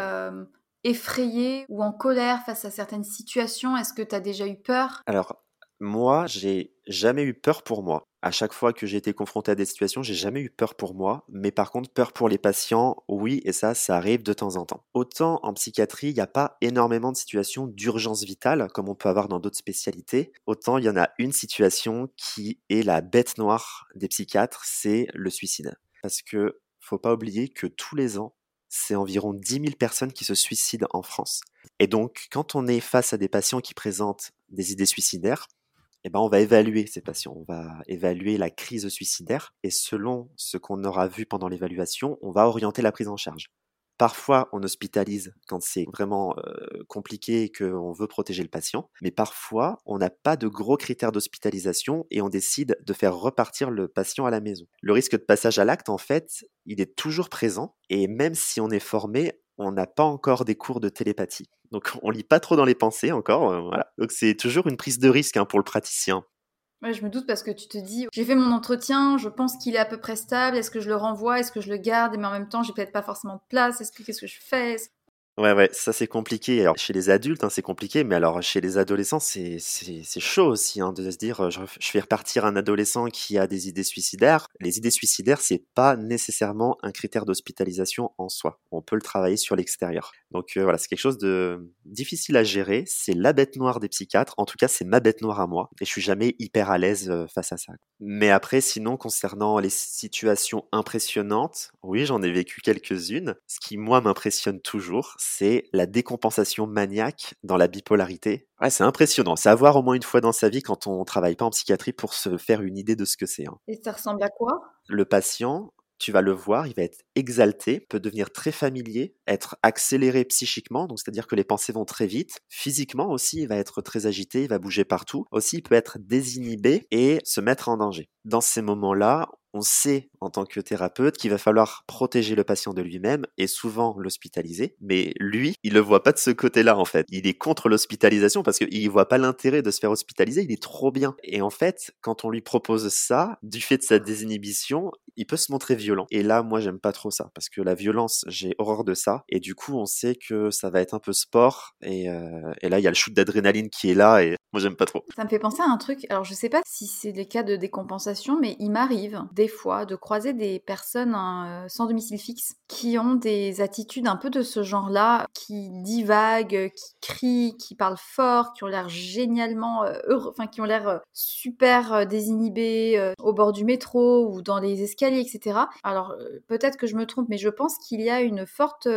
effrayé ou en colère face à certaines situations? Est-ce que tu as déjà eu peur? Alors moi, j'ai jamais eu peur pour moi. À chaque fois que j'ai été confronté à des situations, j'ai jamais eu peur pour moi, mais par contre, peur pour les patients, oui, et ça, ça arrive de temps en temps. Autant en psychiatrie, il n'y a pas énormément de situations d'urgence vitale, comme on peut avoir dans d'autres spécialités, autant il y en a une situation qui est la bête noire des psychiatres, c'est le suicide. Parce que faut pas oublier que tous les ans, c'est environ 10 000 personnes qui se suicident en France. Et donc, quand on est face à des patients qui présentent des idées suicidaires, eh ben, on va évaluer ces patients, on va évaluer la crise suicidaire et selon ce qu'on aura vu pendant l'évaluation, on va orienter la prise en charge. Parfois, on hospitalise quand c'est vraiment euh, compliqué et qu'on veut protéger le patient, mais parfois, on n'a pas de gros critères d'hospitalisation et on décide de faire repartir le patient à la maison. Le risque de passage à l'acte, en fait, il est toujours présent et même si on est formé, on n'a pas encore des cours de télépathie. Donc on lit pas trop dans les pensées encore. Euh, voilà. Donc c'est toujours une prise de risque hein, pour le praticien. Ouais, je me doute parce que tu te dis, j'ai fait mon entretien, je pense qu'il est à peu près stable, est-ce que je le renvoie, est-ce que je le garde, mais en même temps, j'ai peut-être pas forcément de place, est-ce que qu'est-ce que je fais Ouais, ouais, ça c'est compliqué. Alors chez les adultes, hein, c'est compliqué, mais alors chez les adolescents, c'est c'est chaud aussi hein, de se dire, je, je fais repartir un adolescent qui a des idées suicidaires. Les idées suicidaires, c'est pas nécessairement un critère d'hospitalisation en soi. On peut le travailler sur l'extérieur. Donc euh, voilà, c'est quelque chose de difficile à gérer. C'est la bête noire des psychiatres. En tout cas, c'est ma bête noire à moi, et je suis jamais hyper à l'aise euh, face à ça. Mais après, sinon, concernant les situations impressionnantes, oui, j'en ai vécu quelques-unes. Ce qui moi m'impressionne toujours c'est la décompensation maniaque dans la bipolarité. Ouais, c'est impressionnant. C'est à voir au moins une fois dans sa vie quand on travaille pas en psychiatrie pour se faire une idée de ce que c'est. Hein. Et ça ressemble à quoi? Le patient, tu vas le voir, il va être exalté, peut devenir très familier, être accéléré psychiquement, donc c'est-à-dire que les pensées vont très vite. Physiquement aussi, il va être très agité, il va bouger partout. Aussi, il peut être désinhibé et se mettre en danger. Dans ces moments-là, on sait en tant que thérapeute qu'il va falloir protéger le patient de lui-même et souvent l'hospitaliser. Mais lui, il le voit pas de ce côté-là en fait. Il est contre l'hospitalisation parce qu'il voit pas l'intérêt de se faire hospitaliser. Il est trop bien. Et en fait, quand on lui propose ça, du fait de sa désinhibition, il peut se montrer violent. Et là, moi, j'aime pas trop ça parce que la violence, j'ai horreur de ça. Et du coup, on sait que ça va être un peu sport. Et, euh, là, il y a le shoot d'adrénaline qui est là. Et moi, j'aime pas trop. Ça me fait penser à un truc. Alors, je sais pas si c'est les cas de décompensation, mais il m'arrive des fois de des personnes hein, sans domicile fixe qui ont des attitudes un peu de ce genre-là, qui divaguent, qui crient, qui parlent fort, qui ont l'air génialement heureux, enfin qui ont l'air super désinhibés au bord du métro ou dans les escaliers, etc. Alors peut-être que je me trompe, mais je pense qu'il y a une forte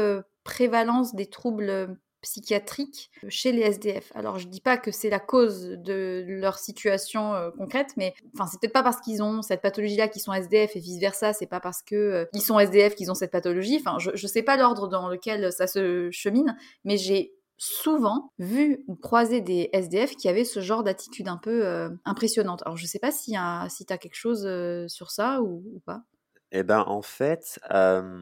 prévalence des troubles psychiatriques chez les SDF. Alors je dis pas que c'est la cause de leur situation euh, concrète, mais enfin c'est peut-être pas parce qu'ils ont cette pathologie-là qu'ils sont SDF et vice versa. C'est pas parce que euh, ils sont SDF qu'ils ont cette pathologie. Enfin je, je sais pas l'ordre dans lequel ça se chemine, mais j'ai souvent vu ou croisé des SDF qui avaient ce genre d'attitude un peu euh, impressionnante. Alors je sais pas si, si tu as quelque chose sur ça ou pas. Eh ben, en fait,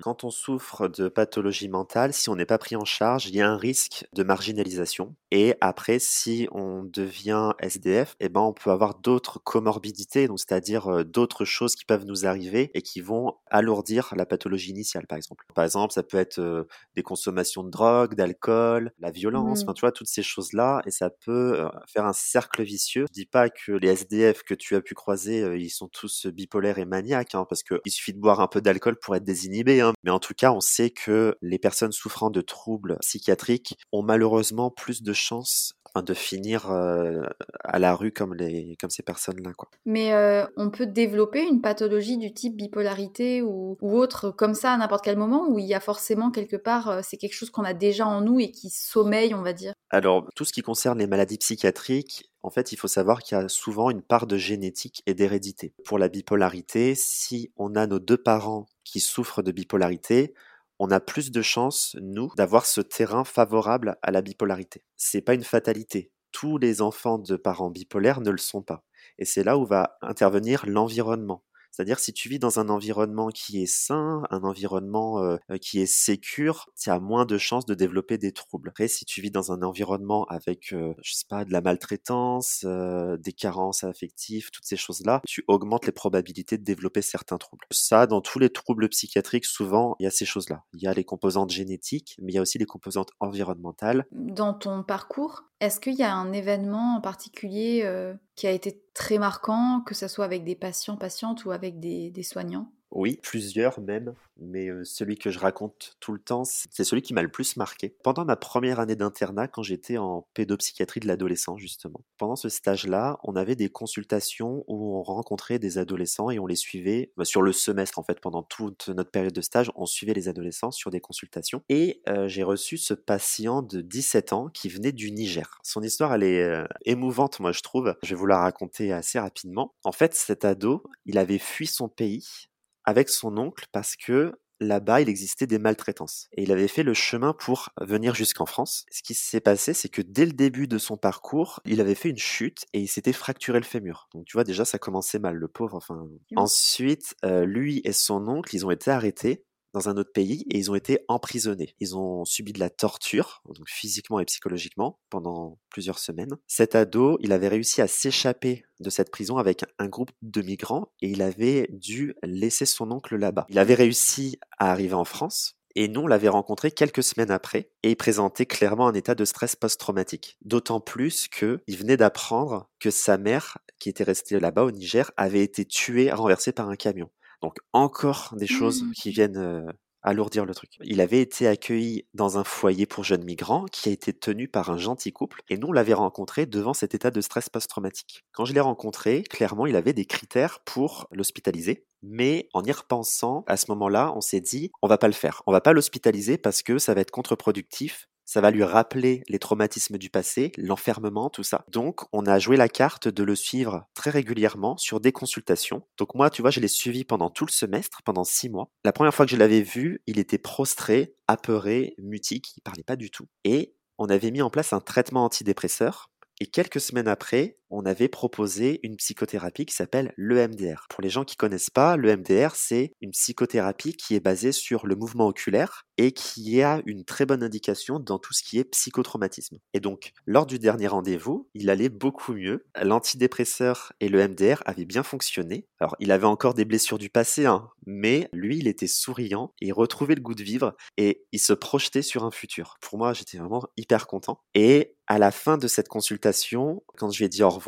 quand on souffre de pathologie mentale, si on n'est pas pris en charge, il y a un risque de marginalisation. Et après, si on devient SDF, eh ben, on peut avoir d'autres comorbidités, donc c'est-à-dire d'autres choses qui peuvent nous arriver et qui vont alourdir la pathologie initiale, par exemple. Par exemple, ça peut être des consommations de drogue, d'alcool, la violence, enfin, tu vois, toutes ces choses-là, et ça peut faire un cercle vicieux. Je dis pas que les SDF que tu as pu croiser, ils sont tous bipolaires et maniaques, hein, parce qu'il suffit de boire un peu d'alcool pour être désinhibé, hein. mais en tout cas, on sait que les personnes souffrant de troubles psychiatriques ont malheureusement plus de chances de finir euh, à la rue comme, les, comme ces personnes-là. Quoi. Mais euh, on peut développer une pathologie du type bipolarité ou, ou autre comme ça à n'importe quel moment où il y a forcément quelque part, euh, c'est quelque chose qu'on a déjà en nous et qui sommeille, on va dire? Alors, tout ce qui concerne les maladies psychiatriques, en fait, il faut savoir qu'il y a souvent une part de génétique et d'hérédité. Pour la bipolarité, si on a nos deux parents qui souffrent de bipolarité, on a plus de chances, nous, d'avoir ce terrain favorable à la bipolarité. C'est pas une fatalité. Tous les enfants de parents bipolaires ne le sont pas. Et c'est là où va intervenir l'environnement. C'est-à-dire si tu vis dans un environnement qui est sain, un environnement euh, qui est sécure, tu as moins de chances de développer des troubles. Après, si tu vis dans un environnement avec, euh, je sais pas, de la maltraitance, euh, des carences affectives, toutes ces choses-là, tu augmentes les probabilités de développer certains troubles. Ça, dans tous les troubles psychiatriques, souvent, il y a ces choses-là. Il y a les composantes génétiques, mais il y a aussi les composantes environnementales. Dans ton parcours, est-ce qu'il y a un événement en particulier qui a été très marquant, que ce soit avec des patients, patientes ou avec des soignants? Oui, plusieurs même, mais celui que je raconte tout le temps, c'est celui qui m'a le plus marqué. Pendant ma première année d'internat, quand j'étais en pédopsychiatrie de l'adolescent, justement. Pendant ce stage-là, on avait des consultations où on rencontrait des adolescents et on les suivait bah, sur le semestre, en fait, pendant toute notre période de stage, on suivait les adolescents sur des consultations. Et j'ai reçu ce patient de 17 ans qui venait du Niger. Son histoire, elle est émouvante, moi, je trouve. Je vais vous la raconter assez rapidement. En fait, cet ado, il avait fui son pays avec son oncle parce que là-bas, il existait des maltraitances. Et il avait fait le chemin pour venir jusqu'en France. Ce qui s'est passé, c'est que dès le début de son parcours, il avait fait une chute et il s'était fracturé le fémur. Donc tu vois, déjà, ça commençait mal, le pauvre. Enfin. Ensuite, euh, lui et son oncle, ils ont été arrêtés dans un autre pays et ils ont été emprisonnés. Ils ont subi de la torture, donc physiquement et psychologiquement, pendant plusieurs semaines. Cet ado, il avait réussi à s'échapper de cette prison avec un groupe de migrants et il avait dû laisser son oncle là-bas. Il avait réussi à arriver en France, et nous, on l'avait rencontré quelques semaines après et il présentait clairement un état de stress post-traumatique. D'autant plus que il venait d'apprendre que sa mère, qui était restée là-bas au Niger, avait été tuée, renversée par un camion. Donc encore des choses mmh. qui viennent alourdir le truc. Il avait été accueilli dans un foyer pour jeunes migrants qui a été tenu par un gentil couple et nous on l'avait rencontré devant cet état de stress post-traumatique. Quand je l'ai rencontré, clairement il avait des critères pour l'hospitaliser, mais en y repensant, à ce moment-là, on s'est dit on va pas le faire. On va pas l'hospitaliser parce que ça va être contre-productif ça va lui rappeler les traumatismes du passé, l'enfermement, tout ça. Donc, on a joué la carte de le suivre très régulièrement sur des consultations. Donc moi, tu vois, je l'ai suivi pendant tout le semestre, pendant six mois. La première fois que je l'avais vu, il était prostré, apeuré, mutique, il parlait pas du tout. Et on avait mis en place un traitement antidépresseur. Et quelques semaines après, on avait proposé une psychothérapie qui s'appelle l'EMDR. Pour les gens qui connaissent pas, l'EMDR, c'est une psychothérapie qui est basée sur le mouvement oculaire et qui a une très bonne indication dans tout ce qui est psychotraumatisme. Et donc, lors du dernier rendez-vous, il allait beaucoup mieux. L'antidépresseur et le MDR avaient bien fonctionné. Alors, il avait encore des blessures du passé, hein, mais lui, il était souriant, il retrouvait le goût de vivre et il se projetait sur un futur. Pour moi, j'étais vraiment hyper content. Et à la fin de cette consultation, quand je lui ai dit au revoir.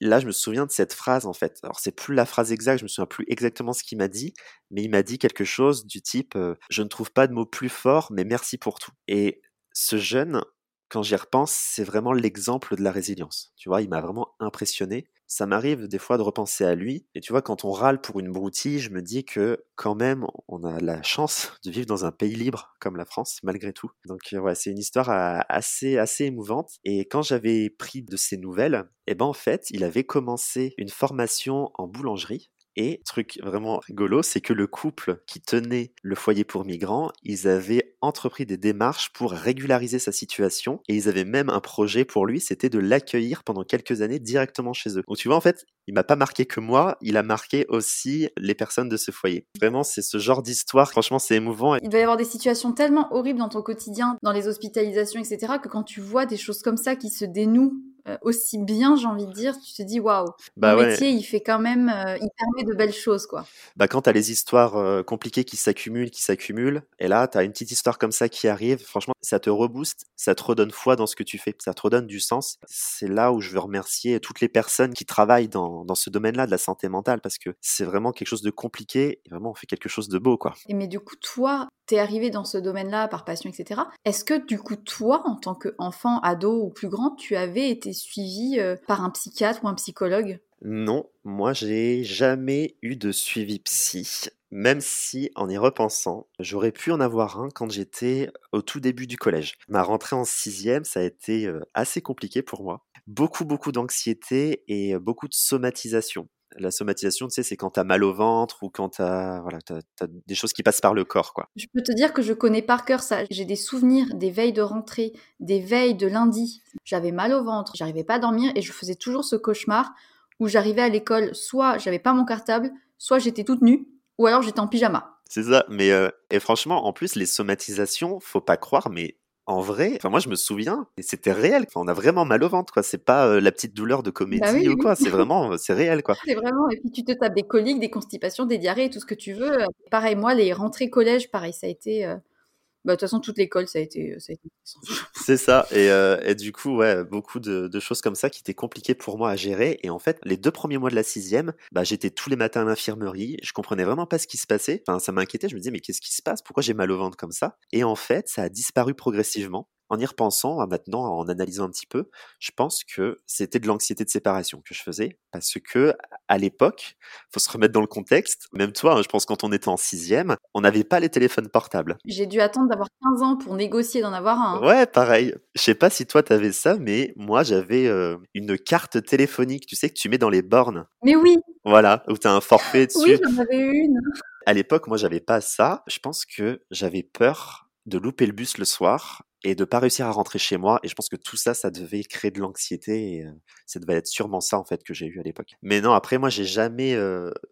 Là, je me souviens de cette phrase en fait. Alors c'est plus la phrase exacte, je me souviens plus exactement ce qu'il m'a dit, mais il m'a dit quelque chose du type je ne trouve pas de mots plus forts, mais merci pour tout. Et ce jeune, quand j'y repense, c'est vraiment l'exemple de la résilience. Tu vois, il m'a vraiment impressionné. Ça m'arrive des fois de repenser à lui. Et tu vois, quand on râle pour une broutille, je me dis que quand même, on a la chance <laughs> de vivre dans un pays libre comme la France, malgré tout. Donc ouais, c'est une histoire assez, assez émouvante. Et quand j'avais pris de ses nouvelles, eh ben en fait, il avait commencé une formation en boulangerie et truc vraiment rigolo, c'est que le couple qui tenait le foyer pour migrants, ils avaient entrepris des démarches pour régulariser sa situation et ils avaient même un projet pour lui, c'était de l'accueillir pendant quelques années directement chez eux. Donc tu vois, en fait, il m'a pas marqué que moi, il a marqué aussi les personnes de ce foyer. Vraiment, c'est ce genre d'histoire, franchement, c'est émouvant. Il doit y avoir des situations tellement horribles dans ton quotidien, dans les hospitalisations, etc., que quand tu vois des choses comme ça qui se dénouent aussi bien, j'ai envie de dire, tu te dis waouh, bah mon métier, il fait quand même, euh, il permet de belles choses, quoi. Bah quand tu as les histoires euh, compliquées qui s'accumulent, qui s'accumulent, et là, tu as une petite histoire comme ça qui arrive, franchement, ça te rebooste, ça te redonne foi dans ce que tu fais, ça te redonne du sens. C'est là où je veux remercier toutes les personnes qui travaillent dans, dans ce domaine-là de la santé mentale, parce que c'est vraiment quelque chose de compliqué, et vraiment, on fait quelque chose de beau, quoi. Et mais du coup, toi, t'es arrivé dans ce domaine-là par passion, etc. Est-ce que du coup, toi, en tant qu'enfant, ado ou plus grand, tu avais été suivi euh, par un psychiatre ou un psychologue? Non, moi, j'ai jamais eu de suivi psy. Même si, en y repensant, j'aurais pu en avoir un quand j'étais au tout début du collège. Ma rentrée en sixième, ça a été euh, assez compliqué pour moi. Beaucoup, beaucoup d'anxiété et euh, beaucoup de somatisation la somatisation, tu sais, c'est quand t'as mal au ventre ou quand t'as voilà, as, des choses qui passent par le corps, quoi. Je peux te dire que je connais par cœur ça. J'ai des souvenirs des veilles de rentrée, des veilles de lundi. J'avais mal au ventre, j'arrivais pas à dormir et je faisais toujours ce cauchemar où j'arrivais à l'école, soit j'avais pas mon cartable, soit j'étais toute nue, ou alors j'étais en pyjama. C'est ça, mais euh, et franchement, en plus, les somatisations, faut pas croire, mais en vrai, enfin moi je me souviens, et c'était réel. on a vraiment mal au ventre, quoi. C'est pas euh, la petite douleur de bah comédie ou quoi. C'est vraiment, c'est réel, quoi. C'est vraiment. Et puis tu te tapes des coliques, des constipations, des diarrhées, tout ce que tu veux. Pareil, moi les rentrées collège, pareil, ça a été. Euh, bah, de toute façon, toute l'école, ça a été. Ça <laughs> C'est ça. Et, euh, et, du coup, ouais, beaucoup de, de, choses comme ça qui étaient compliquées pour moi à gérer. Et en fait, les deux premiers mois de la sixième, bah, j'étais tous les matins à l'infirmerie. Je comprenais vraiment pas ce qui se passait. Enfin, ça m'inquiétait. Je me disais, mais qu'est-ce qui se passe? Pourquoi j'ai mal au ventre comme ça? Et en fait, ça a disparu progressivement en y repensant, maintenant, en analysant un petit peu, je pense que c'était de l'anxiété de séparation que je faisais, parce que à l'époque, faut se remettre dans le contexte. Même toi, hein, je pense quand on était en sixième, on n'avait pas les téléphones portables. J'ai dû attendre d'avoir 15 ans pour négocier d'en avoir un. Hein. Ouais, pareil. Je sais pas si toi t'avais ça, mais moi j'avais euh, une carte téléphonique, tu sais que tu mets dans les bornes. Mais oui. Voilà, où t'as un forfait <gasps> dessus. oui, j'en avais une. À l'époque, moi j'avais pas ça. Je pense que j'avais peur de louper le bus le soir et de pas réussir à rentrer chez moi. Et je pense que tout ça, ça devait créer de l'anxiété. Et ça devait être sûrement ça en fait que j'ai eu à l'époque. Mais non, après moi, j'ai jamais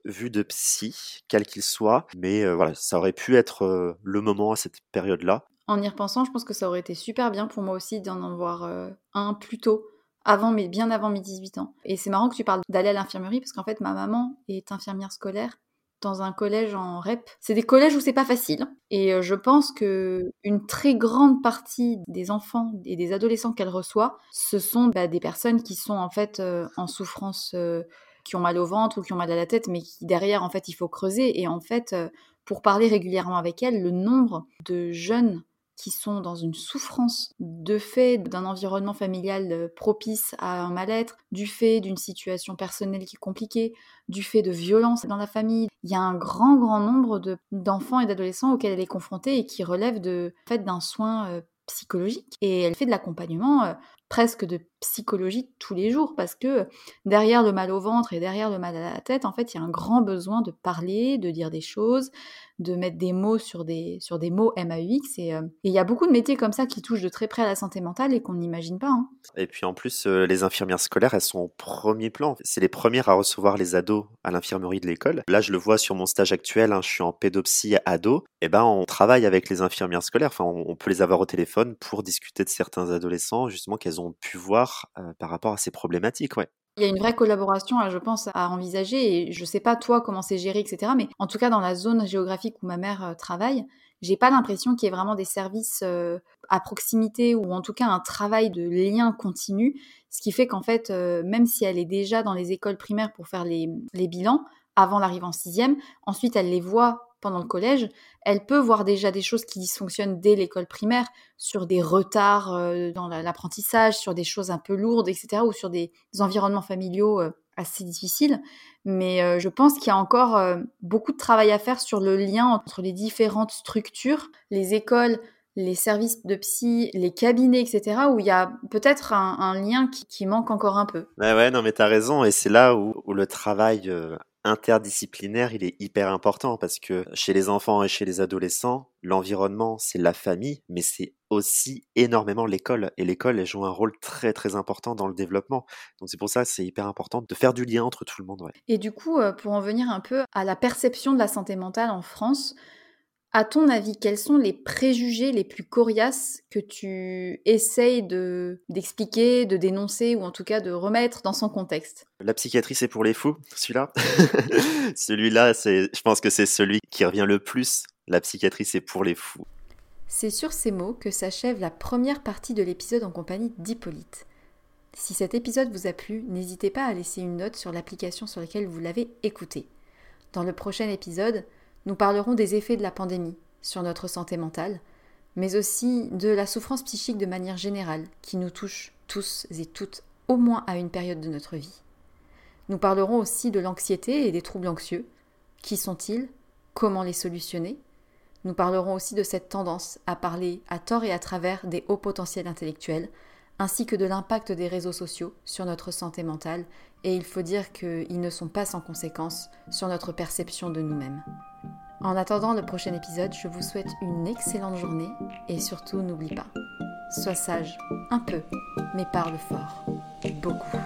vu de psy, quel qu'il soit. Mais voilà, ça aurait pu être le moment à cette période-là. En y repensant, je pense que ça aurait été super bien pour moi aussi d'en avoir un plus tôt. Avant, mais bien avant mes 18 ans. Et c'est marrant que tu parles d'aller à l'infirmerie parce qu'en fait, ma maman est infirmière scolaire dans un collège en REP. C'est des collèges où c'est pas facile. Et euh, je pense que une très grande partie des enfants et des adolescents qu'elle reçoit, ce sont bah, des personnes qui sont en fait euh, en souffrance, euh, qui ont mal au ventre ou qui ont mal à la tête, mais qui derrière en fait il faut creuser. Et en fait, pour parler régulièrement avec elles, le nombre de jeunes qui sont dans une souffrance de fait d'un environnement familial euh, propice à un mal-être, du fait d'une situation personnelle qui est compliquée, du fait de violences dans la famille. Il y a un grand, grand nombre d'enfants et d'adolescents auxquels elle est confrontée et qui relèvent de fait d'un soin euh, psychologique. Et elle fait de l'accompagnement euh, presque de psychologie tous les jours parce que derrière le mal au ventre et derrière le mal à la tête, en fait, il y a un grand besoin de parler, de dire des choses, de mettre des mots sur des, sur des mots MAUX. Euh, et il y a beaucoup de métiers comme ça qui touchent de très près à la santé mentale et qu'on n'imagine pas. Hein. Et puis en plus, euh, les infirmières scolaires, elles sont au premier plan. C'est les premières à recevoir les ados à l'infirmerie de l'école. Là, je le vois sur mon stage actuel, hein, je suis en pédopsie ado. Et eh ben, on travaille avec les infirmières scolaires. Enfin, on, peut les avoir au téléphone pour discuter de certains adolescents, justement, qu'elles ont pu voir euh, par rapport à ces problématiques. Ouais. Il y a une vraie collaboration, je pense, à envisager. Et je sais pas toi comment c'est géré, etc. Mais en tout cas, dans la zone géographique où ma mère euh, travaille, j'ai pas l'impression qu'il y ait vraiment des services euh, à proximité ou en tout cas un travail de lien continu, ce qui fait qu'en fait, même si elle est déjà dans les écoles primaires pour faire les bilans avant l'arrivée en sixième, ensuite elle les voit pendant le collège, elle peut voir déjà des choses qui dysfonctionnent dès l'école primaire, sur des retards euh, dans l'apprentissage, sur des choses un peu lourdes, etc., ou sur des, environnements familiaux euh, assez difficiles. Mais euh, je pense qu'il y a encore beaucoup de travail à faire sur le lien entre les différentes structures, les écoles, les services de psy, les cabinets, etc., où il y a peut-être un, lien qui, manque encore un peu. Ouais, ouais, non, mais tu as raison, et c'est là où, le travail interdisciplinaire, il est hyper important parce que chez les enfants et chez les adolescents, l'environnement, c'est la famille, mais c'est aussi énormément l'école. Et l'école, elle joue un rôle très très important dans le développement. Donc c'est pour ça que c'est hyper important de faire du lien entre tout le monde. Et du coup, euh, pour en venir un peu à la perception de la santé mentale en France, à ton avis, quels sont les préjugés les plus coriaces que tu essayes de d'expliquer, de dénoncer ou en tout cas de remettre dans son contexte? La psychiatrie, c'est pour les fous, celui-là. <laughs> celui-là, c'est, je pense que c'est celui qui revient le plus. La psychiatrie, c'est pour les fous. C'est sur ces mots que s'achève la première partie de l'épisode en compagnie d'Hippolyte. Si cet épisode vous a plu, n'hésitez pas à laisser une note sur l'application sur laquelle vous l'avez écouté. Dans le prochain épisode, nous parlerons des effets de la pandémie sur notre santé mentale, mais aussi de la souffrance psychique de manière générale qui nous touche tous et toutes au moins à une période de notre vie. Nous parlerons aussi de l'anxiété et des troubles anxieux. Qui sont-ils? Comment les solutionner? Nous parlerons aussi de cette tendance à parler à tort et à travers des hauts potentiels intellectuels, ainsi que de l'impact des réseaux sociaux sur notre santé mentale, et il faut dire qu'ils ne sont pas sans conséquences sur notre perception de nous-mêmes. En attendant le prochain épisode, je vous souhaite une excellente journée et surtout n'oublie pas, sois sage un peu, mais parle fort, beaucoup.